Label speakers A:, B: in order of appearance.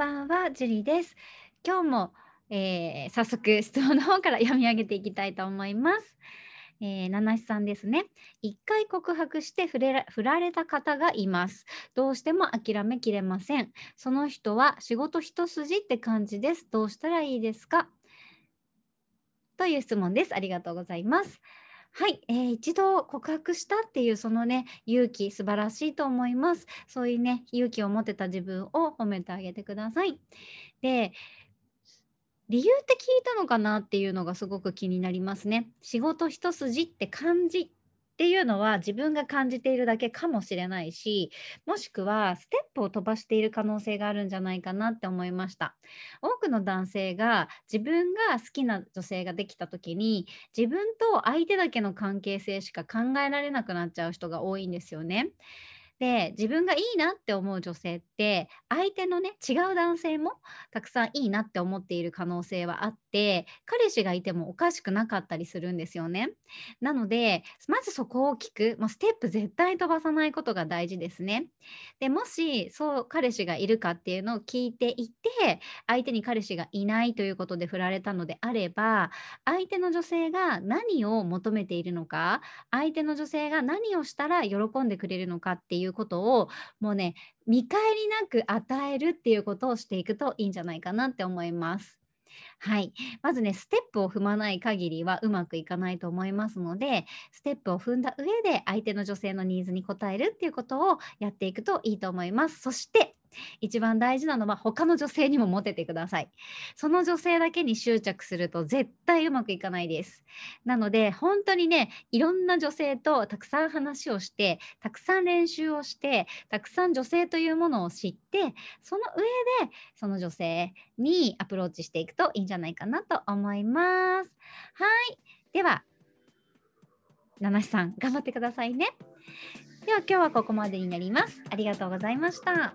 A: ばんは、ジュリです。今日も、えー、早速質問の方から読み上げていきたいと思います。えー、七七さんですね。一回告白して振れ振られた方がいます。どうしても諦めきれません。その人は仕事一筋って感じです。どうしたらいいですか？という質問です。ありがとうございます。はい、えー、一度告白したっていうそのね勇気素晴らしいと思います。そういうね勇気を持てた自分を褒めてあげてください。で理由って聞いたのかなっていうのがすごく気になりますね。仕事一筋って感じっていうのは自分が感じているだけかもしれないしもしくはステップを飛ばしている可能性があるんじゃないかなって思いました。多くの男性が自分が好きな女性ができた時に自分と相手だけの関係性しか考えられなくなっちゃう人が多いんですよね。で自分がいいなって思う女性って相手のね違う男性もたくさんいいなって思っている可能性はあって彼氏がいてもおかしくなかったりするんですよね。なのでまずそこを聞く、まあ、ステップ絶対飛ばさないことが大事ですね。でもしそう彼氏がいるかっていうのを聞いていて相手に彼氏がいないということで振られたのであれば相手の女性が何を求めているのか相手の女性が何をしたら喜んでくれるのかっていうことをもうね見返りなく与えるっていうことをしていくといいんじゃないかなって思います。はい。まずね、ステップを踏まない限りはうまくいかないと思いますので、ステップを踏んだ上で相手の女性のニーズに応えるっていうことをやっていくといいと思います。そして、一番大事なのは他の女性にもモテてください。その女性だけに執着すると絶対うまくいかないです。なので本当にねいろんな女性とたくさん話をしてたくさん練習をしてたくさん女性というものを知ってその上でその女性にアプローチしていくといいんじゃないかなと思います。はいでは七七さん頑張ってくださいね。では今日はここまでになります。ありがとうございました。